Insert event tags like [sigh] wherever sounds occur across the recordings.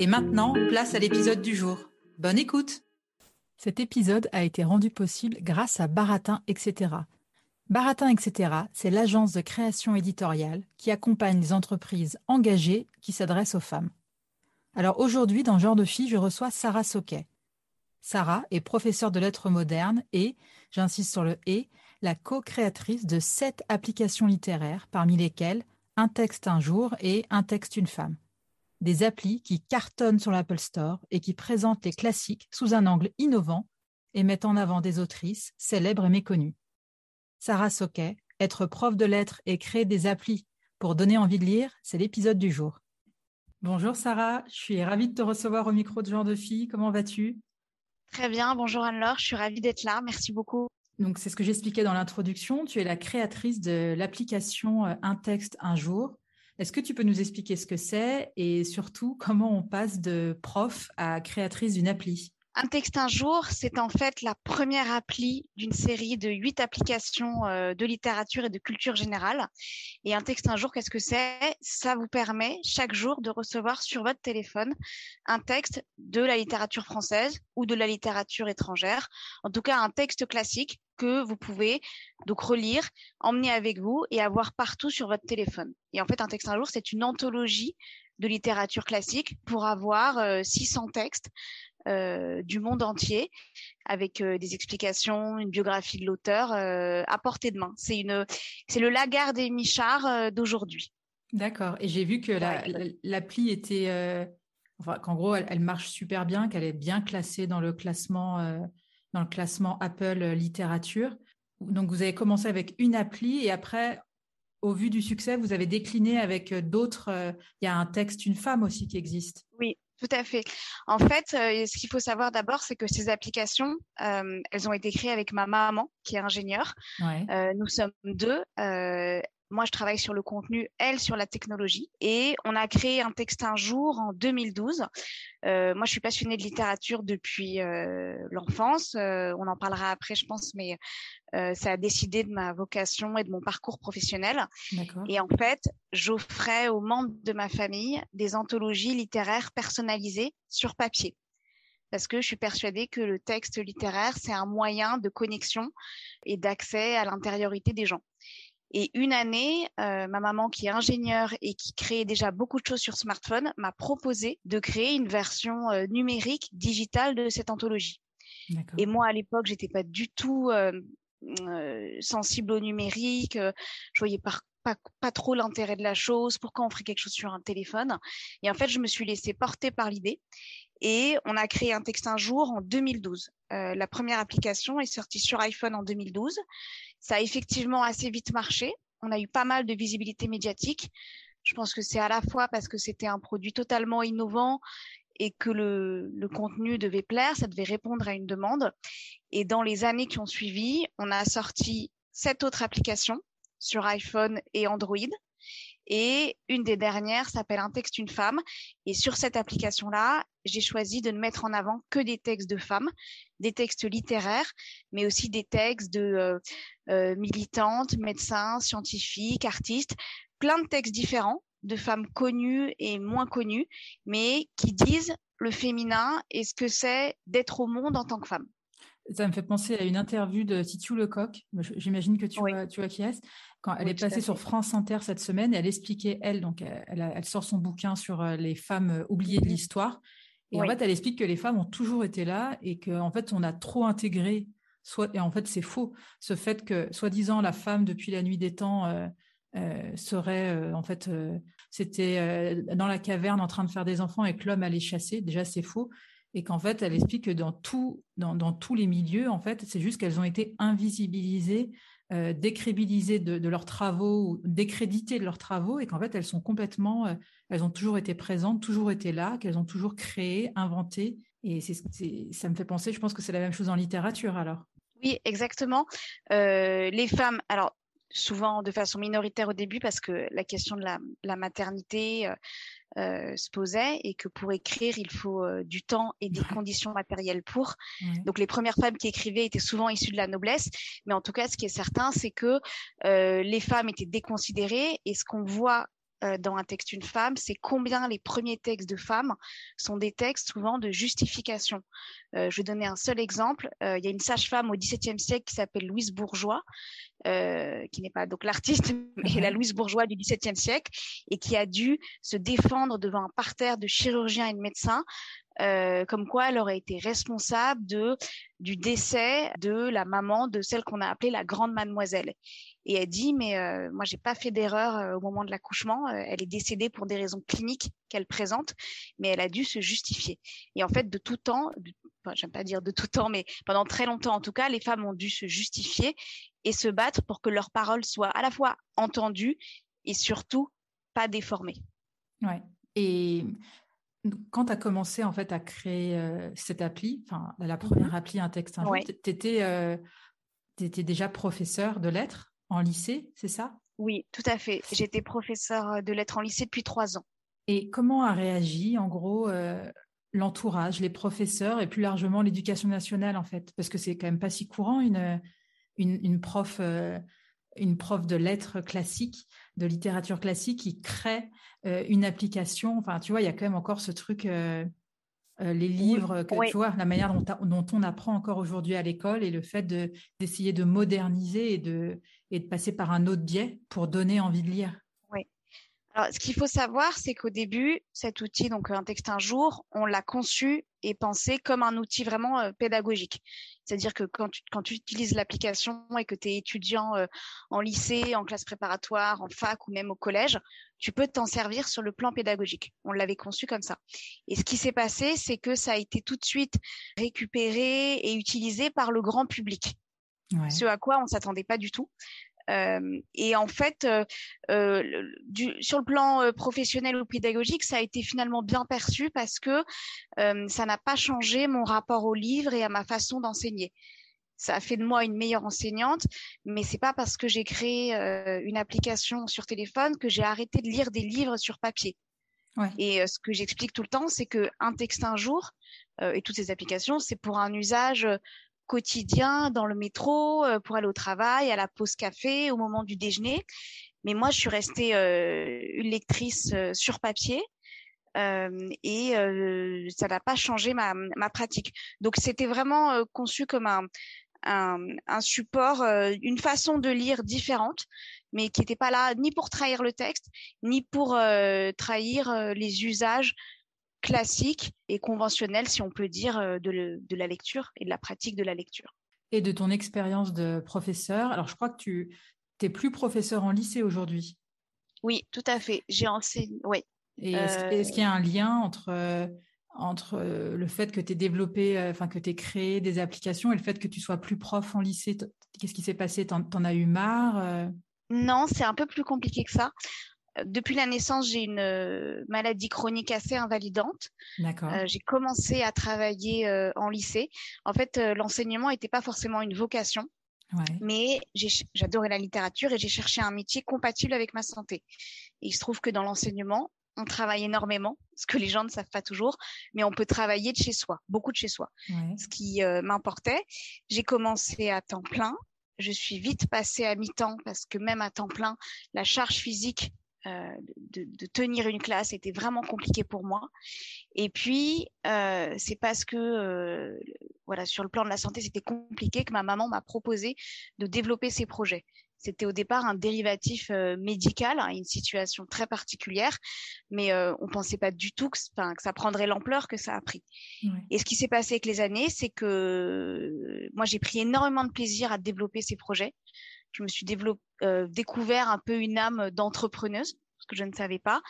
Et maintenant, place à l'épisode du jour. Bonne écoute Cet épisode a été rendu possible grâce à Baratin, etc. Baratin, etc., c'est l'agence de création éditoriale qui accompagne les entreprises engagées qui s'adressent aux femmes. Alors aujourd'hui, dans Genre de fille, je reçois Sarah Soquet. Sarah est professeure de lettres modernes et, j'insiste sur le et, la co-créatrice de sept applications littéraires, parmi lesquelles Un texte un jour et Un texte une femme des applis qui cartonnent sur l'Apple Store et qui présentent les classiques sous un angle innovant et mettent en avant des autrices célèbres et méconnues. Sarah Soquet, être prof de lettres et créer des applis pour donner envie de lire, c'est l'épisode du jour. Bonjour Sarah, je suis ravie de te recevoir au micro de Genre de Fille. Comment vas-tu? Très bien, bonjour Anne-Laure, je suis ravie d'être là, merci beaucoup. Donc c'est ce que j'expliquais dans l'introduction, tu es la créatrice de l'application euh, Un texte un jour est-ce que tu peux nous expliquer ce que c'est et surtout comment on passe de prof à créatrice d'une appli? Un texte un jour, c'est en fait la première appli d'une série de huit applications euh, de littérature et de culture générale. Et un texte un jour, qu'est-ce que c'est? Ça vous permet chaque jour de recevoir sur votre téléphone un texte de la littérature française ou de la littérature étrangère, en tout cas un texte classique que vous pouvez donc relire, emmener avec vous et avoir partout sur votre téléphone. Et en fait, un texte un jour, c'est une anthologie de littérature classique pour avoir 600 euh, textes du monde entier avec euh, des explications, une biographie de l'auteur euh, à portée de main. C'est une, c'est le Lagarde et Michard d'aujourd'hui. D'accord. Et j'ai vu que l'appli était, enfin, qu'en gros, elle, marche super bien, qu'elle est bien classée dans le classement, dans le classement Apple littérature. Donc, vous avez commencé avec une appli et après, au vu du succès, vous avez décliné avec d'autres. Il y a un texte, une femme aussi qui existe. Oui, tout à fait. En fait, euh, ce qu'il faut savoir d'abord, c'est que ces applications, euh, elles ont été créées avec ma maman, qui est ingénieure. Euh, nous sommes deux. Moi, je travaille sur le contenu, elle sur la technologie. Et on a créé un texte un jour en 2012. moi, je suis passionnée de littérature depuis l'enfance. on en parlera après, je pense, mais euh, ça a décidé de ma vocation et de mon parcours professionnel. Et en fait, j'offrais aux membres de ma famille des anthologies littéraires personnalisées sur papier. Parce que je suis persuadée que le texte littéraire, c'est un moyen de connexion et d'accès à l'intériorité des gens. Et une année, euh, ma maman, qui est ingénieure et qui crée déjà beaucoup de choses sur smartphone, m'a proposé de créer une version euh, numérique, digitale de cette anthologie. Et moi, à l'époque, j'étais pas du tout euh, sensible au numérique. Je voyais pas, pas, trop l'intérêt de la chose. Pourquoi on ferait quelque chose sur un téléphone Et en fait, je me suis laissée porter par l'idée. Et on a créé un texte un jour en 2012. Euh, la première application est sortie sur iPhone en 2012. Ça a effectivement assez vite marché. On a eu pas mal de visibilité médiatique. Je pense que c'est à la fois parce que c'était un produit totalement innovant et que le, le, contenu devait plaire, ça devait répondre à une demande. Et dans les années qui ont suivi, on a sorti sept autres applications sur iPhone et Android. Et une des dernières s'appelle Un texte, une femme. Et sur cette application-là, j'ai choisi de ne mettre en avant que des textes de femmes, des textes littéraires, mais aussi des textes de euh, euh militantes, médecins, scientifiques, artistes, plein de textes différents de femmes connues et moins connues, mais qui disent le féminin et ce que c'est d'être au monde en tant que femme. Ça me fait penser à une interview de Titu Lecoq. J'imagine que tu, vois, tu vois qui est. Quand elle est passée sur France Inter cette semaine, elle expliquait, elle, donc elle, elle, sort son bouquin sur les femmes oubliées de l'histoire. Et en fait, elle explique que les femmes ont toujours été là et qu'en fait, on a trop intégré, soit, et en fait, c'est faux, ce fait que, soi-disant, la femme, depuis la nuit des temps, euh, euh, serait, euh, en fait, c'était dans la caverne en train de faire des enfants et que l'homme allait chasser. Déjà, c'est faux. Et qu'en fait, elle explique que dans, tout, dans, tous les milieux, en fait, c'est juste qu'elles ont été invisibilisées euh, de, leurs travaux ou décréditer de leurs travaux et qu'en fait elles sont complètement, euh, elles ont toujours été présentes, toujours été là, qu'elles ont toujours créé, inventé. Et ça me fait penser, je pense que c'est la même chose en littérature alors. Oui, exactement. Euh, les femmes, alors souvent de façon minoritaire au début parce que la question de la, la maternité, euh, se posait et que pour écrire, il faut euh, du temps et des conditions matérielles pour. Donc les premières femmes qui écrivaient étaient souvent issues de la noblesse, mais en tout cas, ce qui est certain, c'est que euh, les femmes étaient déconsidérées et ce qu'on voit dans un texte une femme, c'est combien les premiers textes de femmes sont des textes souvent de justification. je vais donner un seul exemple. il y a une sage-femme au XVIIe siècle qui s'appelle Louise Bourgeois, euh, qui n'est pas donc l'artiste, [laughs] mais la Louise Bourgeois du XVIIe siècle, et qui a dû se défendre devant un parterre de chirurgiens et de médecins, euh, comme quoi elle aurait été responsable du décès de la maman de celle qu'on a appelée la grande mademoiselle. Et elle dit mais euh, moi j'ai pas fait d'erreur euh, au moment de l'accouchement, elle est décédée pour des raisons cliniques qu'elle présente, mais elle a dû se justifier. Et en fait de tout temps, enfin, j'aime pas dire de tout temps, mais pendant très longtemps en tout cas, les femmes ont dû se justifier et se battre pour que leurs paroles soient à la fois entendues et surtout pas déformées. Ouais. Et quand tu as commencé en fait à créer euh, cette appli, enfin la première mhm. appli un texte un tu étais, euh, étais, déjà professeur de lettres en lycée, c'est ça? Oui, tout à fait. J'étais professeur de lettres en lycée depuis trois ans. Et comment a réagi en gros euh, l'entourage, les professeurs et plus largement l'éducation nationale en fait? Parce que c'est quand même pas si courant une, une, prof, euh, une prof de lettres classiques, de littérature classique qui crée euh, une application. Enfin, tu vois, il y a quand même encore ce truc, euh, les livres, que, tu vois, la manière dont, dont on apprend encore aujourd'hui à l'école et le fait d'essayer de, moderniser et de, et de passer par un autre biais pour donner envie de lire. Alors, ce qu'il faut savoir, c'est qu'au début, cet outil, donc un texte un jour, on l'a conçu et pensé comme un outil vraiment pédagogique. C'est-à-dire que quand tu, quand tu utilises l'application et que tu es étudiant euh, en lycée, en classe préparatoire, en fac ou même au collège, tu peux t'en servir sur le plan pédagogique. On l'avait conçu comme ça. Et ce qui s'est passé, c'est que ça a été tout de suite récupéré et utilisé par le grand public. Ouais. Ce à quoi on s'attendait pas du tout. Euh, et en fait, euh, du, sur le plan professionnel ou pédagogique, ça a été finalement bien perçu parce que ça n'a pas changé mon rapport au livre et à ma façon d'enseigner. Ça a fait de moi une meilleure enseignante, mais c'est pas parce que j'ai créé une application sur téléphone que j'ai arrêté de lire des livres sur papier. Ouais. Et ce que j'explique tout le temps, c'est que un texte un jour et toutes ces applications, c'est pour un usage quotidien dans le métro euh, pour aller au travail, à la pause café, au moment du déjeuner. Mais moi, je suis restée euh, une lectrice euh, sur papier et ça n'a pas changé ma, ma pratique. Donc, c'était vraiment conçu comme un, un, un support, une façon de lire différente, mais qui n'était pas là ni pour trahir le texte, ni pour trahir les usages classique et conventionnel, si on peut dire, euh, de, de, la lecture et de la pratique de la lecture. Et de ton expérience de professeur, alors je crois que tu n'es plus professeur en lycée aujourd'hui. Oui, tout à fait. J'ai enseigné, oui. Et est-ce, qu'il y a un lien entre, entre le fait que tu aies développé, euh, enfin que tu aies créé des applications et le fait que tu sois plus prof en lycée? Qu'est-ce qui s'est passé? T'en, en as eu marre euh? Non, c'est un peu plus compliqué que ça depuis la naissance, j'ai une euh, maladie chronique assez invalidante. D'accord. Euh, j'ai commencé à travailler euh, en lycée. En fait, l'enseignement n'était pas forcément une vocation, ouais. mais j'adorais la littérature et j'ai cherché un métier compatible avec ma santé. Et il se trouve que dans l'enseignement, on travaille énormément, ce que les gens ne savent pas toujours, mais on peut travailler de chez soi, beaucoup de chez soi. Ouais. Ce qui m'importait. J'ai commencé à temps plein. Je suis vite passée à mi-temps parce que même à temps plein, la charge physique euh, de, de, tenir une classe était vraiment compliqué pour moi. Et puis, euh, c'est parce que euh, voilà, sur le plan de la santé, c'était compliqué, que ma maman m'a proposé de développer ces projets. C'était au départ un dérivatif médical, hein, une situation très particulière, mais on ne pensait pas du tout que, que ça prendrait l'ampleur que ça a pris. Et ce qui s'est passé avec les années, c'est que moi, j'ai pris énormément de plaisir à développer ces projets. Je me suis découvert un peu une âme d'entrepreneuse ce que je ne savais pas.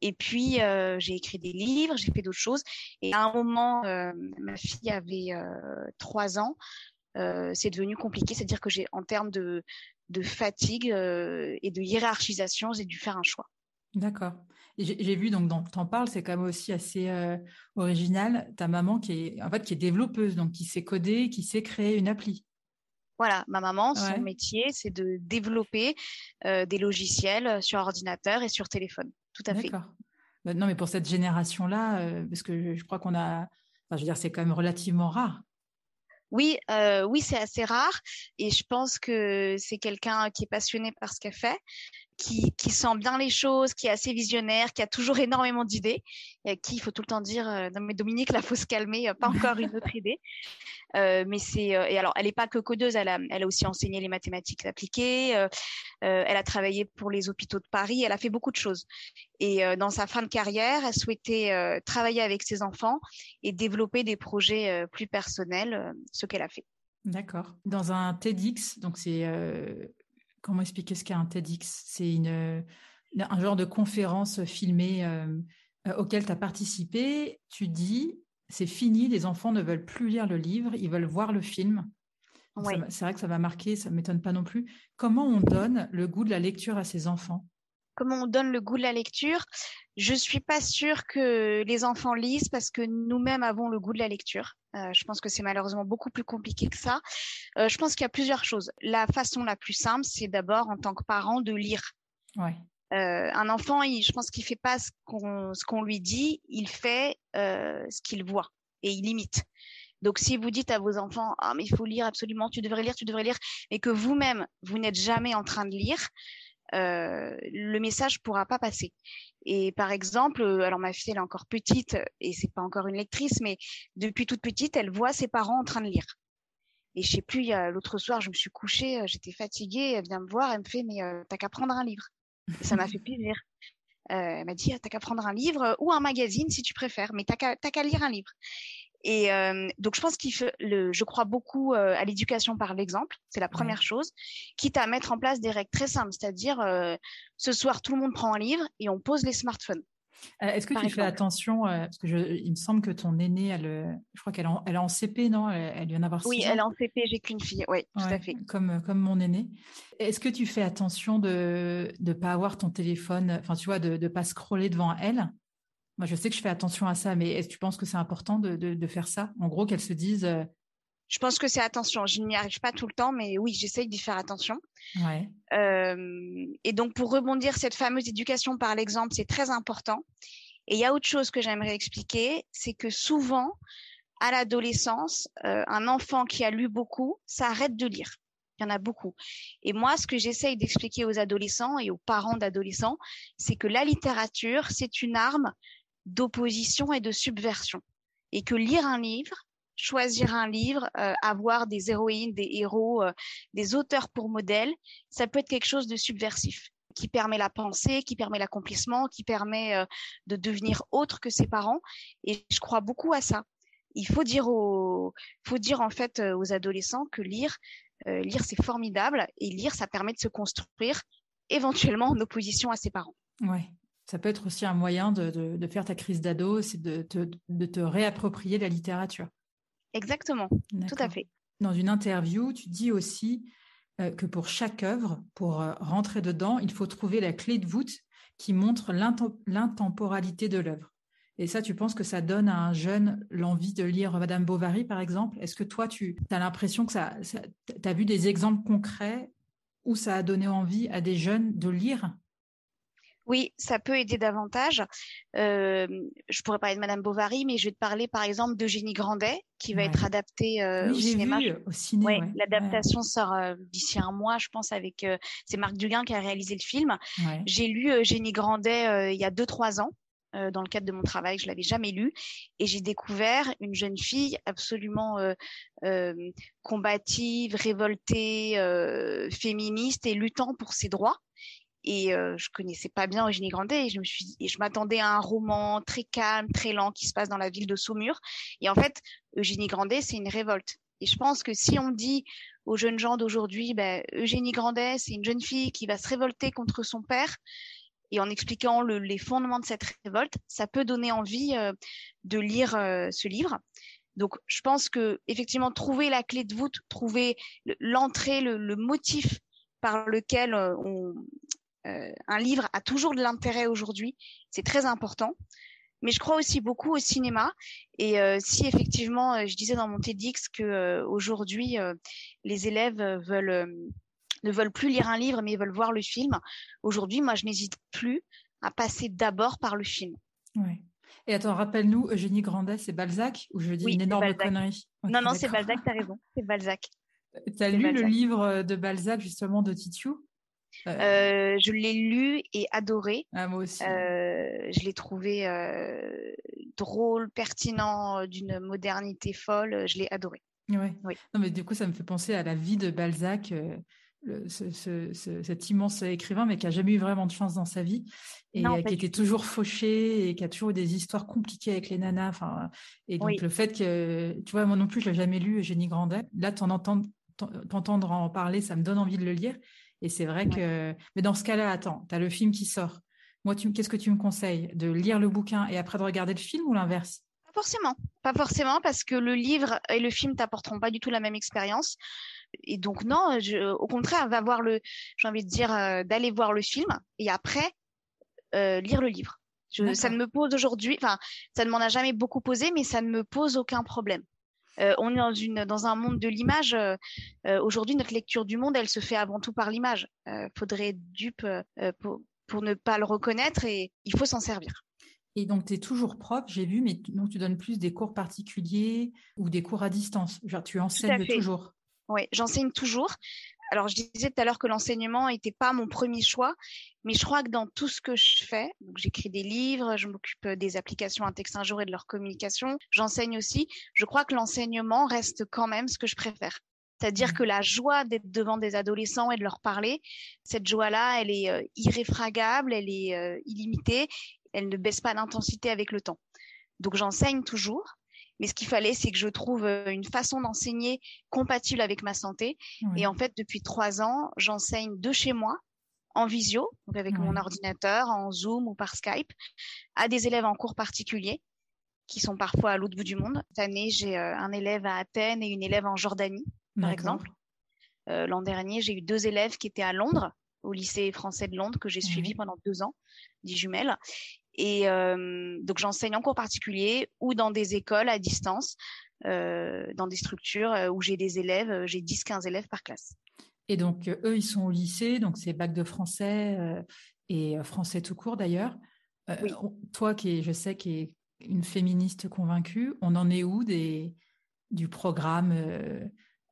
Et puis, j'ai écrit des livres, j'ai fait d'autres choses. Et à un moment, ma fille avait trois ans. c'est devenu compliqué, c'est-à-dire que j'ai, en termes de, fatigue et de hiérarchisation, j'ai dû faire un choix. D'accord. J'ai vu donc, tu en parles, c'est quand même aussi assez original. Ta maman qui est en fait qui est développeuse, donc qui sait coder, qui sait créer une appli. Voilà, ma maman, son métier, c'est de développer des logiciels sur ordinateur et sur téléphone. Tout à fait. D'accord. Bah, non, mais pour cette génération-là, parce que je, crois qu'on a, enfin, je veux dire, c'est quand même relativement rare. Oui, euh, oui, c'est assez rare et je pense que c'est quelqu'un qui est passionné par ce qu'elle fait, qui, qui, sent bien les choses, qui est assez visionnaire, qui a toujours énormément d'idées, et à qui il faut tout le temps dire euh, non mais Dominique, là faut se calmer, pas encore une autre idée. [laughs] Euh, mais c'est euh, et alors elle n'est pas que codeuse, elle a, elle a aussi enseigné les mathématiques appliquées, euh, elle a travaillé pour les hôpitaux de Paris, elle a fait beaucoup de choses. Et dans sa fin de carrière, elle souhaitait travailler avec ses enfants et développer des projets plus personnels, ce qu'elle a fait. D'accord. Dans un TEDx, donc c'est comment expliquer ce qu'est un TEDx? C'est une un genre de conférence filmée auquel tu as participé. Tu dis c'est fini, les enfants ne veulent plus lire le livre, ils veulent voir le film. C'est vrai que ça va marquer, ça ne m'étonne pas non plus. Comment on donne le goût de la lecture à ses enfants? Comment on donne le goût de la lecture Je ne suis pas sûre que les enfants lisent parce que nous-mêmes avons le goût de la lecture. Euh, je pense que c'est malheureusement beaucoup plus compliqué que ça. Euh, je pense qu'il y a plusieurs choses. La façon la plus simple, c'est d'abord en tant que parent de lire. Ouais. Euh, un enfant, je pense qu'il fait pas ce qu'on lui dit, il fait ce qu'il voit et il imite. Donc, si vous dites à vos enfants, ah mais il faut lire absolument, tu devrais lire, tu devrais lire, et que vous-même vous n'êtes jamais en train de lire, euh, le message pourra pas passer. Et par exemple, alors ma fille elle est encore petite et c'est pas encore une lectrice, mais depuis toute petite, elle voit ses parents en train de lire. Et je sais plus, l'autre soir, je me suis couchée, j'étais fatiguée, elle vient me voir, elle me fait, mais t'as qu'à prendre un livre ça m'a fait plaisir. Euh, elle m'a dit, ah, t'as qu'à prendre un livre ou un magazine si tu préfères, mais t'as qu'à lire un livre. Et euh, donc, je pense qu'il le, je crois beaucoup euh, à l'éducation par l'exemple. C'est la première chose, quitte à mettre en place des règles très simples, c'est-à-dire ce soir tout le monde prend un livre et on pose les smartphones. Euh, est-ce que tu fais attention, euh, parce que il me semble que ton aînée, elle, euh, je crois qu'elle est en CP, non? Elle, vient d'avoir Oui, elle est en CP, j'ai qu'une fille, oui, tout à fait. Comme, comme mon aîné. Est-ce que tu fais attention de ne pas avoir ton téléphone, enfin tu vois, de ne pas scroller devant elle? Moi, je sais que je fais attention à ça, mais est-ce que tu penses que c'est important de, de, faire ça? En gros, qu'elle se dise, je pense que c'est attention. Je n'y arrive pas tout le temps, mais oui, j'essaye d'y faire attention. Ouais. Euh, et donc, pour rebondir, cette fameuse éducation par l'exemple, c'est très important. Et il y a autre chose que j'aimerais expliquer, c'est que souvent, à l'adolescence, euh, un enfant qui a lu beaucoup, ça arrête de lire. Il y en a beaucoup. Et moi, ce que j'essaye d'expliquer aux adolescents et aux parents d'adolescents, c'est que la littérature, c'est une arme d'opposition et de subversion. Et que lire un livre, choisir un livre, euh, avoir des héroïnes, des héros, euh, des auteurs pour modèle, ça peut être quelque chose de subversif qui permet la pensée, qui permet l'accomplissement, qui permet euh, de devenir autre que ses parents. Et je crois beaucoup à ça. Il faut dire aux, faut dire en fait aux adolescents que lire, lire c'est formidable et lire ça permet de se construire éventuellement en opposition à ses parents. Ouais. Ça peut être aussi un moyen de, de, faire ta crise d'ado, c'est de, de te réapproprier la littérature. Exactement, tout à fait. Dans une interview, tu dis aussi euh, que pour chaque œuvre, pour euh, rentrer dedans, il faut trouver la clé de voûte qui montre l'intemporalité de l'œuvre. Et ça, tu penses que ça donne à un jeune l'envie de lire Madame Bovary, par exemple? Est-ce que toi, tu as l'impression que ça, tu as vu des exemples concrets où ça a donné envie à des jeunes de lire? Oui, ça peut aider davantage. Euh, je pourrais parler de Madame Bovary, mais je vais te parler par exemple d'Eugénie Grandet, qui va être adaptée euh, au cinéma. Vu, au cinéma. Ouais, L'adaptation sort euh, d'ici un mois, je pense, avec c'est Marc Duguin qui a réalisé le film. J'ai lu Eugénie Grandet il y a deux trois ans. euh, dans le cadre de mon travail, je l'avais jamais lu, et j'ai découvert une jeune fille absolument euh, euh, combative, révoltée, féministe et luttant pour ses droits. Et je connaissais pas bien Eugénie Grandet et je me suis je m'attendais à un roman très calme, très lent qui se passe dans la ville de Saumur. Et en fait, Eugénie Grandet, c'est une révolte. Et je pense que si on dit aux jeunes gens d'aujourd'hui, ben, Eugénie Grandet, c'est une jeune fille qui va se révolter contre son père, et en expliquant les fondements de cette révolte, ça peut donner envie euh, de lire euh, ce livre. Donc, je pense que effectivement, trouver la clé de voûte, trouver l'entrée, le, motif par lequel euh, un livre a toujours de l'intérêt aujourd'hui, c'est très important. Mais je crois aussi beaucoup au cinéma. Et si effectivement, je disais dans mon TEDx que aujourd'hui les élèves veulent ne veulent plus lire un livre, mais veulent voir le film. Aujourd'hui, moi, je n'hésite plus à passer d'abord par le film. Ouais. Et attends, rappelle-nous, Eugénie Grandet, c'est Balzac ou je dis une énorme connerie? Non, non, c'est Balzac, tu as raison, c'est Balzac. [laughs] Tu as lu le livre de Balzac, justement, de Titiou euh, euh, Je l'ai lu et adoré. Ah, moi aussi. Euh, je l'ai trouvé drôle, pertinent, d'une modernité folle. Je l'ai adoré. Ouais. Oui. Non, mais du coup, ça me fait penser à la vie de Balzac cet immense écrivain, mais qui a jamais eu vraiment de chance dans sa vie et qui était toujours fauché et qui a toujours eu des histoires compliquées avec les nanas. Enfin, et donc le fait que, tu vois, moi non plus, je l'ai jamais lu, Génie Grandet. Là, t'entendre en parler, ça me donne envie de le lire. Et c'est vrai que, mais dans ce cas-là, attends, tu as le film qui sort. Moi, qu'est-ce que tu me conseilles? De lire le bouquin et après de regarder le film ou l'inverse? Pas forcément, pas forcément, parce que le livre et le film t'apporteront pas du tout la même expérience et donc non, au contraire, va voir le, j'ai envie de dire, euh, d'aller voir le film et après euh, lire le livre. ça ne me pose aujourd'hui, enfin, ça ne m'en a jamais beaucoup posé, mais ça ne me pose aucun problème. Euh, on est dans une dans un monde de l'image. aujourd'hui, notre lecture du monde, elle se fait avant tout par l'image. faudrait être dupe pour, pour ne pas le reconnaître et il faut s'en servir. Et donc, tu es toujours prof, j'ai vu, mais donc tu donnes plus des cours particuliers ou des cours à distance. Genre, tu enseignes toujours. Oui, j'enseigne toujours. Alors, je disais tout à l'heure que l'enseignement n'était pas mon premier choix, mais je crois que dans tout ce que je fais, j'écris des livres, je m'occupe des applications Un texte un jour et de leur communication, j'enseigne aussi, je crois que l'enseignement reste quand même ce que je préfère. C'est-à-dire mmh. que la joie d'être devant des adolescents et de leur parler, cette joie-là, elle est euh, irréfragable, elle est euh, illimitée, elle ne baisse pas d'intensité avec le temps. Donc j'enseigne toujours, mais ce qu'il fallait, c'est que je trouve euh, une façon d'enseigner compatible avec ma santé. Et en fait, depuis trois ans, j'enseigne de chez moi, en visio, donc avec mon ordinateur, en Zoom ou par Skype, à des élèves en cours particuliers qui sont parfois à l'autre bout du monde. Cette année, j'ai euh, un élève à Athènes et une élève en Jordanie, par exemple. Euh, L'an dernier, j'ai eu deux élèves qui étaient à Londres, au lycée français de Londres, que j'ai suivi pendant deux ans, dix jumelles. Et euh, donc j'enseigne en cours particulier ou dans des écoles à distance, euh, dans des structures euh, où j'ai des élèves, j'ai 10-15 élèves par classe. Et donc eux, ils sont au lycée, donc c'est bac de français et français tout court d'ailleurs. Toi qui, je sais, qui est une féministe convaincue, on en est où des, du programme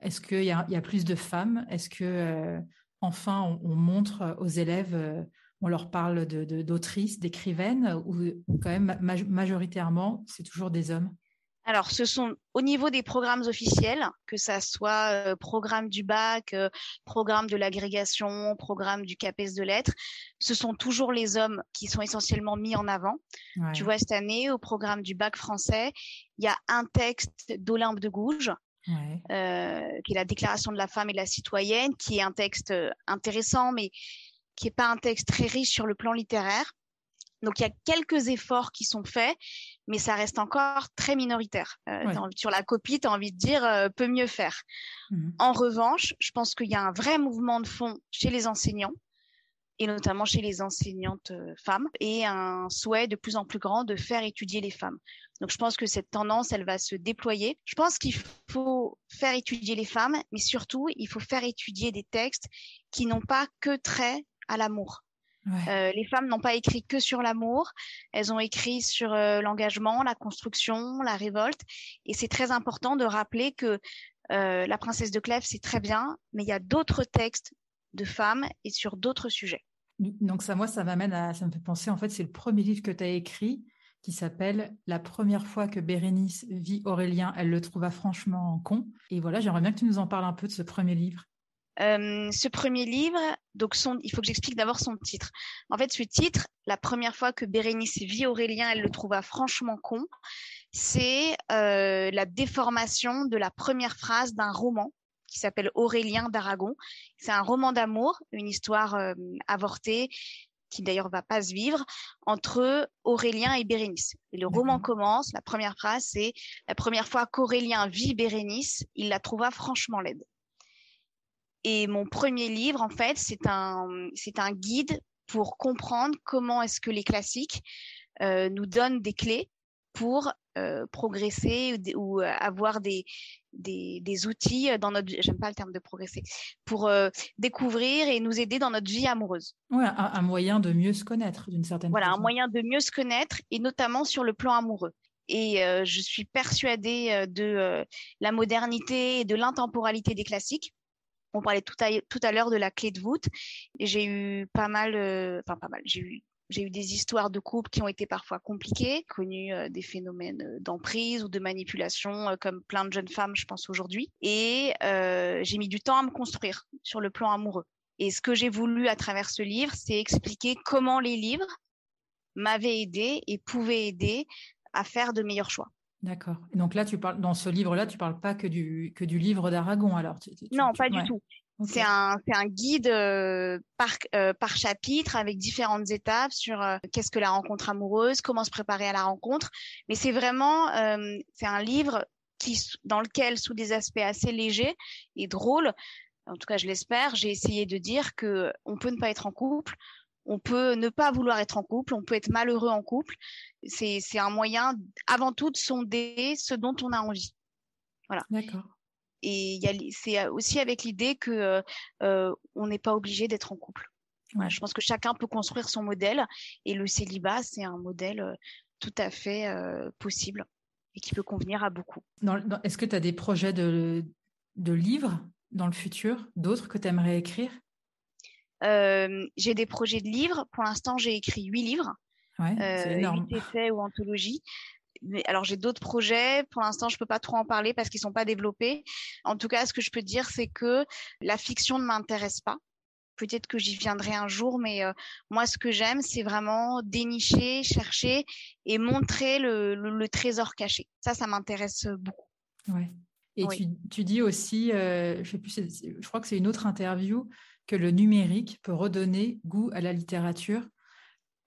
Est-ce qu'il y, y, a plus de femmes? Est-ce que enfin on, on, montre aux élèves on leur parle d'autrices, de, d'écrivaines, ou, quand même majoritairement, c'est toujours des hommes? Alors, ce sont au niveau des programmes officiels, que ça soit euh, programme du bac, euh, programme de l'agrégation, programme du CAPES de lettres, ce sont toujours les hommes qui sont essentiellement mis en avant. Tu vois, cette année, au programme du bac français, il y a un texte d'Olympe de Gouges, euh, qui est la Déclaration de la femme et de la citoyenne, qui est un texte intéressant, mais qui est pas un texte très riche sur le plan littéraire. Donc il y a quelques efforts qui sont faits, mais ça reste encore très minoritaire. Euh, sur la copie, tu as envie de dire euh, peut mieux faire. Mmh. En revanche, je pense qu'il y a un vrai mouvement de fond chez les enseignants et notamment chez les enseignantes euh, femmes, et un souhait de plus en plus grand de faire étudier les femmes. Donc je pense que cette tendance, elle va se déployer. Je pense qu'il faut faire étudier les femmes, mais surtout, il faut faire étudier des textes qui n'ont pas que trait à l'amour. Euh, les femmes n'ont pas écrit que sur l'amour, elles ont écrit sur euh, l'engagement, la construction, la révolte. Et c'est très important de rappeler que euh, La princesse de Clèves, c'est très bien, mais il y a d'autres textes de femmes et sur d'autres sujets. Donc ça, moi, ça m'amène à, ça me fait penser, en fait, c'est le premier livre que tu as écrit qui s'appelle La première fois que Bérénice vit Aurélien, elle le trouva franchement con. Et voilà, j'aimerais bien que tu nous en parles un peu de ce premier livre. Euh, ce premier livre, donc son, il faut que j'explique d'abord son titre. En fait, ce titre, la première fois que Bérénice vit Aurélien, elle le trouva franchement con, c'est euh, la déformation de la première phrase d'un roman qui s'appelle Aurélien d'Aragon. C'est un roman d'amour, une histoire euh, avortée qui d'ailleurs va pas se vivre entre Aurélien et Bérénice. Et le roman commence, la première phrase c'est la première fois qu'Aurélien vit Bérénice, il la trouva franchement laide. Et mon premier livre en fait, c'est un c'est un guide pour comprendre comment est-ce que les classiques euh, nous donnent des clés pour euh, progresser ou, euh, avoir des, des, des, outils dans notre j'aime pas le terme de progresser pour euh, découvrir et nous aider dans notre vie amoureuse. Ouais, un, moyen de mieux se connaître d'une certaine voilà, façon. Un moyen de mieux se connaître et notamment sur le plan amoureux. Et euh, je suis persuadée de la modernité et de l'intemporalité des classiques. On parlait tout à, tout à l'heure de la clé de voûte. J'ai eu pas mal, enfin pas mal, j'ai eu j'ai eu des histoires de couple qui ont été parfois compliquées, connu euh, des phénomènes euh, d'emprise ou de manipulation, euh, comme plein de jeunes femmes, je pense aujourd'hui. Et j'ai mis du temps à me construire sur le plan amoureux. Et ce que j'ai voulu à travers ce livre, c'est expliquer comment les livres m'avaient aidé et pouvaient aider à faire de meilleurs choix. D'accord. Donc là, tu parles dans ce livre-là, tu parles pas que du que du livre d'Aragon, alors Non, pas du tout. C'est un, un guide euh, par, euh, par chapitre avec différentes étapes sur euh, qu'est-ce que la rencontre amoureuse, comment se préparer à la rencontre. Mais c'est vraiment, c'est un livre qui, dans lequel, sous des aspects assez légers et drôles, en tout cas je l'espère, j'ai essayé de dire que on peut ne pas être en couple, on peut ne pas vouloir être en couple, on peut être malheureux en couple. C'est un moyen, avant tout, de sonder ce dont on a envie. Voilà. D'accord. Et c'est euh, aussi avec l'idée que euh, euh, on n'est pas obligé d'être en couple. je pense que chacun peut construire son modèle et le célibat, c'est un modèle tout à fait possible et qui peut convenir à beaucoup. Est-ce que tu as des projets de, de livres dans le futur, d'autres que tu aimerais écrire? J'ai des projets de livres. Pour l'instant, j'ai écrit huit livres. Ouais, c'est énorme. essais ou anthologies alors j'ai d'autres projets. Pour l'instant, je peux pas trop en parler parce qu'ils sont pas développés. En tout cas, ce que je peux dire, c'est que la fiction ne m'intéresse pas. Peut-être que j'y viendrai un jour, mais euh, moi, ce que j'aime, c'est vraiment dénicher, chercher et montrer le, trésor caché. Ça, ça m'intéresse beaucoup. Ouais. Et tu, dis aussi, euh, je, sais plus, je crois que c'est une autre interview, que le numérique peut redonner goût à la littérature.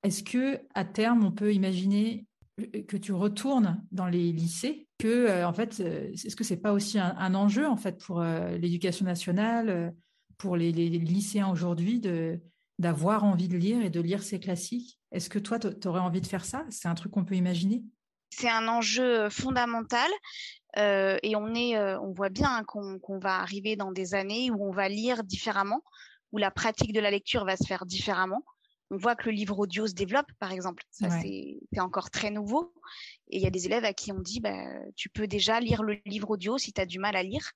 Est-ce que à terme, on peut imaginer que tu retournes dans les lycées, que euh, en fait, euh, est-ce que c'est pas aussi un, enjeu en fait pour euh, l'éducation nationale, pour les, lycéens aujourd'hui d'avoir envie de lire et de lire ces classiques? Est-ce que toi, tu aurais envie de faire ça? C'est un truc qu'on peut imaginer? C'est un enjeu fondamental. et on est, on voit bien qu'on va arriver dans des années où on va lire différemment, où la pratique de la lecture va se faire différemment on voit que le livre audio se développe, par exemple. Ça, c'est encore très nouveau. Et il y a des élèves à qui on dit, bah, tu peux déjà lire le livre audio si tu as du mal à lire.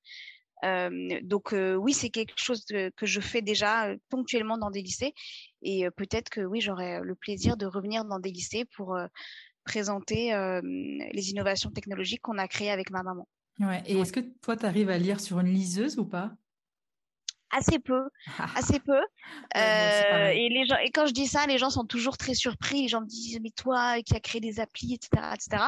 Euh, donc euh, oui, c'est quelque chose que je fais déjà euh, ponctuellement dans des lycées. Et peut-être que oui, j'aurai le plaisir de revenir dans des lycées pour présenter les innovations technologiques qu'on a créées avec ma maman. Ouais. Et est-ce que toi, tu arrives à lire sur une liseuse ou pas? Assez peu, assez [laughs] peu. euh, et les gens, et quand je dis ça, les gens sont toujours très surpris. Les gens me disent mais toi qui as créé des applis, etc., etc.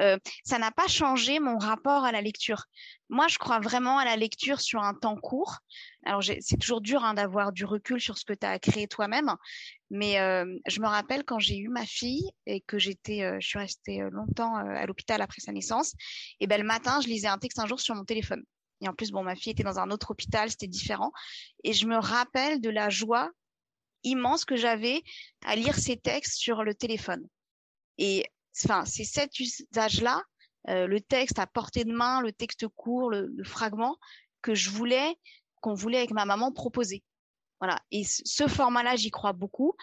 Euh, ça n'a pas changé mon rapport à la lecture. Moi, je crois vraiment à la lecture sur un temps court. Alors c'est toujours dur hein, d'avoir du recul sur ce que tu as créé toi-même, mais euh, je me rappelle quand j'ai eu ma fille et que j'étais, euh, je suis restée euh, longtemps euh, à l'hôpital après sa naissance. Et ben le matin, je lisais un texte un jour sur mon téléphone. Et en plus, bon, ma fille était dans un autre hôpital, c'était différent. Et je me rappelle de la joie immense que j'avais à lire ces textes sur le téléphone. Et enfin, c'est cet usage-là, euh, le texte à portée de main, le texte court, le, le fragment, que je voulais, qu'on voulait avec ma maman proposer. Voilà. Et ce format-là, j'y crois beaucoup.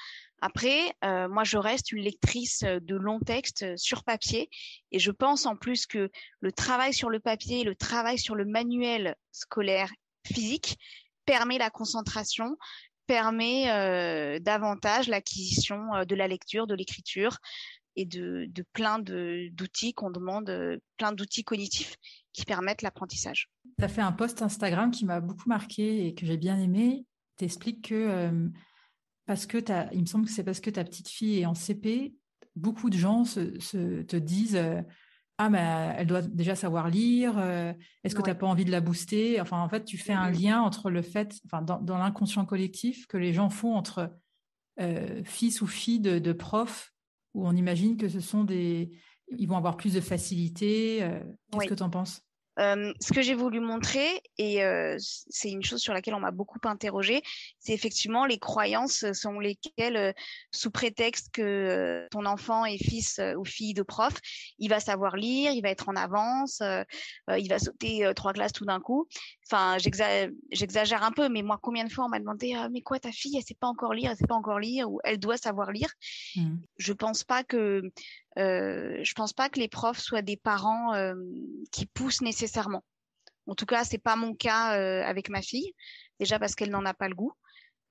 Après, euh, moi, je reste une lectrice de longs textes sur papier et je pense en plus que le travail sur le papier, le travail sur le manuel scolaire physique permet la concentration, permet davantage l'acquisition de la lecture, de l'écriture et de, de plein d'outils qu'on demande, plein d'outils cognitifs qui permettent l'apprentissage. Tu as fait un post Instagram qui m'a beaucoup marqué et que j'ai bien aimé. Tu expliques que parce que il me semble que c'est parce que ta petite fille est en CP, beaucoup de gens se, te disent ah mais elle doit déjà savoir lire. Est-ce que tu n'as pas envie de la booster? Enfin en fait tu fais un lien entre le fait, enfin dans, l'inconscient collectif que les gens font entre fils ou filles de, profs où on imagine que ce sont des ils vont avoir plus de facilité. Qu'est-ce que tu en penses? Ce que j'ai voulu montrer, et c'est une chose sur laquelle on m'a beaucoup interrogé, c'est effectivement les croyances selon lesquelles, sous prétexte que ton enfant est fils ou fille de prof, il va savoir lire, il va être en avance, il va sauter trois classes tout d'un coup. Enfin, j'exagère un peu, mais moi, combien de fois on m'a demandé «Ah, mais quoi ta fille, elle sait pas encore lire, elle sait pas encore lire, ou elle doit savoir lire. Mmh. Je pense pas que euh, je pense pas que les profs soient des parents euh, qui poussent nécessairement. En tout cas, c'est pas mon cas euh, avec ma fille. Déjà parce qu'elle n'en a pas le goût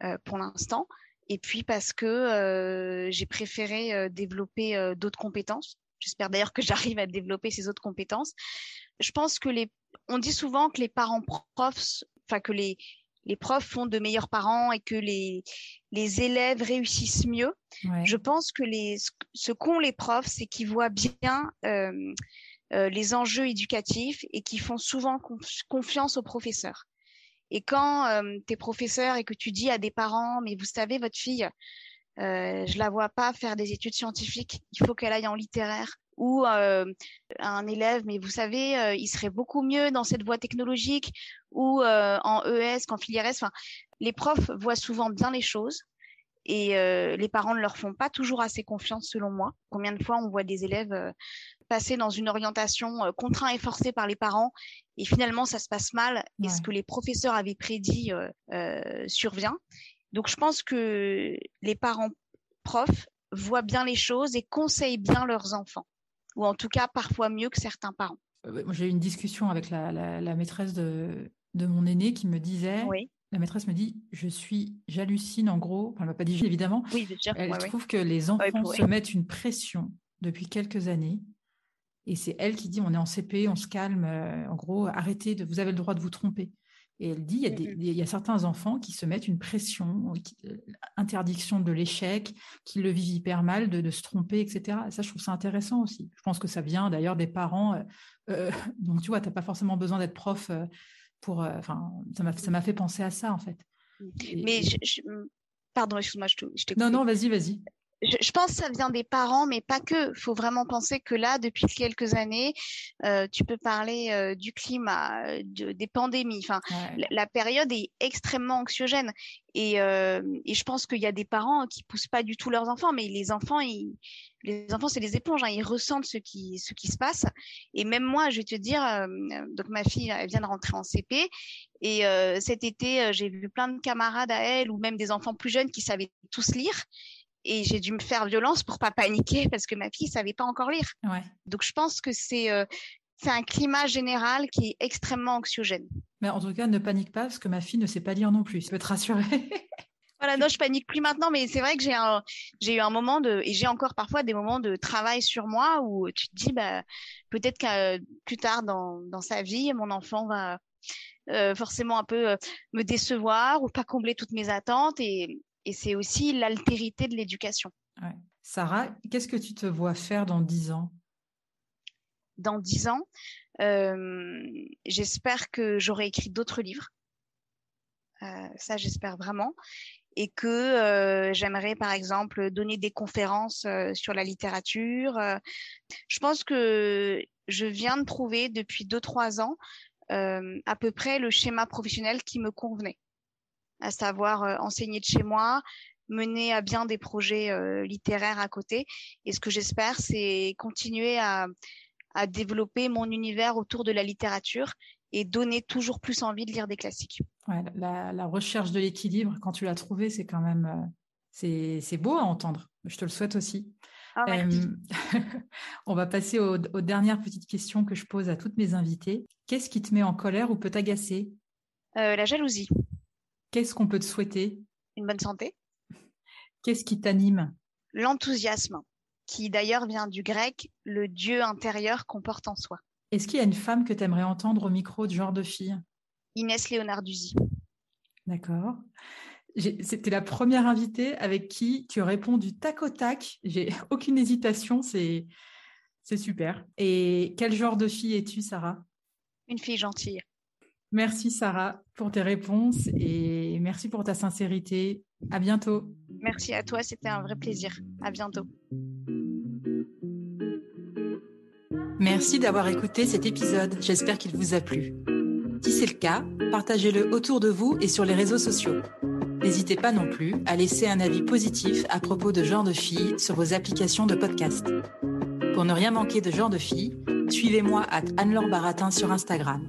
euh, pour l'instant, et puis parce que j'ai préféré développer d'autres compétences. J'espère d'ailleurs que [laughs] j'arrive à développer ces autres compétences. Je pense que les, on dit souvent que les parents profs, enfin que les les profs font de meilleurs parents et que les, les élèves réussissent mieux. Je pense que les, ce qu'ont les profs, c'est qu'ils voient bien euh, euh, les enjeux éducatifs et qu'ils font souvent confiance aux professeurs. Et quand euh, tu es professeur et que tu dis à des parents, mais vous savez, votre fille, je la vois pas faire des études scientifiques, il faut qu'elle aille en littéraire ou un élève, mais vous savez, il serait beaucoup mieux dans cette voie technologique ou en ES qu'en filière S. Enfin, les profs voient souvent bien les choses et les parents ne leur font pas toujours assez confiance, selon moi. Combien de fois on voit des élèves passer dans une orientation contrainte et forcée par les parents et finalement ça se passe mal et ce que les professeurs avaient prédit survient. Donc je pense que les parents profs voient bien les choses et conseillent bien leurs enfants ou en tout cas parfois mieux que certains parents. Euh, j'ai eu une discussion avec la, maîtresse de, mon aîné qui me disait, la maîtresse me dit, je suis, j'hallucine en gros, enfin, elle m'a pas dit évidemment, oui, elle trouve que les enfants se mettent une pression depuis quelques années. Et c'est elle qui dit, on est en CP, on se calme, euh, en gros, arrêtez, de, vous avez le droit de vous tromper. Et elle dit, il y, a certains enfants qui se mettent une pression, euh, interdiction de l'échec, qui le vivent hyper mal, de, se tromper, etc. Et ça, je trouve ça intéressant aussi. Je pense que ça vient d'ailleurs des parents. Euh, euh, [laughs] donc, tu vois, tu n'as pas forcément besoin d'être prof pour... Enfin, ça m'a fait penser à ça, en fait. Mais, pardon, excuse-moi, je t'écoute. Non, non, vas-y, vas-y je, pense que ça vient des parents, mais pas que. Il faut vraiment penser que là, depuis quelques années, euh, tu peux parler euh, du climat, euh, des pandémies. Enfin, la, période est extrêmement anxiogène. Et, et je pense qu'il y a des parents qui poussent pas du tout leurs enfants, mais les enfants, ils, les enfants, c'est des éponges. Hein, ils ressentent ce qui, ce qui se passe. Et même moi, je vais te dire, donc ma fille, elle vient de rentrer en CP. Et cet été, j'ai vu plein de camarades à elle, ou même des enfants plus jeunes qui savaient tous lire et j'ai dû me faire violence pour pas paniquer parce que ma fille savait pas encore lire. Donc je pense que c'est euh, c'est un climat général qui est extrêmement anxiogène. Mais en tout cas, ne panique pas parce que ma fille ne sait pas lire non plus. Ça peut te rassurer. [laughs] voilà, non, je panique plus maintenant, mais c'est vrai que j'ai un, j'ai eu un moment de, et j'ai encore parfois des moments de travail sur moi où tu te dis, bah, peut-être que plus tard dans, dans sa vie, mon enfant va euh, forcément un peu euh, me décevoir ou pas combler toutes mes attentes et, et c'est aussi l'altérité de l'éducation. Sarah, qu'est-ce que tu te vois faire dans dix ans? Dans dix ans, euh, j'espère que j'aurai écrit d'autres livres. Euh, ça, j'espère vraiment. Et que euh, j'aimerais, par exemple, donner des conférences sur la littérature. je pense que je viens de trouver depuis deux, trois ans à peu près le schéma professionnel qui me convenait à savoir euh, enseigner de chez moi, mener à bien des projets euh, littéraires à côté. Et ce que j'espère, c'est continuer à, à développer mon univers autour de la littérature et donner toujours plus envie de lire des classiques. Ouais, la, la, recherche de l'équilibre, quand tu l'as trouvé, c'est quand même euh, c'est beau à entendre. Je te le souhaite aussi. Ah, [laughs] on va passer aux, aux, dernières petites questions que je pose à toutes mes invitées. Qu'est-ce qui te met en colère ou peut t'agacer? Euh, La jalousie. Qu'est-ce qu'on peut te souhaiter? Une bonne santé. Qu'est-ce qui t'anime? L'enthousiasme, qui d'ailleurs vient du grec, le Dieu intérieur qu'on porte en soi. Est-ce qu'il y a une femme que tu aimerais entendre au micro de genre de fille? Inès Léonarduzzi. D'accord. C'était la première invitée avec qui tu réponds du tac au tac. J'ai [laughs] aucune hésitation, c'est super. Et quel genre de fille es-tu, Sarah? Une fille gentille. Merci, Sarah, pour tes réponses et merci pour ta sincérité. À bientôt. Merci à toi, c'était un vrai plaisir. À bientôt. Merci d'avoir écouté cet épisode. J'espère qu'il vous a plu. Si c'est le cas, partagez-le autour de vous et sur les réseaux sociaux. N'hésitez pas non plus à laisser un avis positif à propos de Genre de Filles sur vos applications de podcast. Pour ne rien manquer de Genre de Filles, suivez-moi à Anne-Laure Baratin sur Instagram.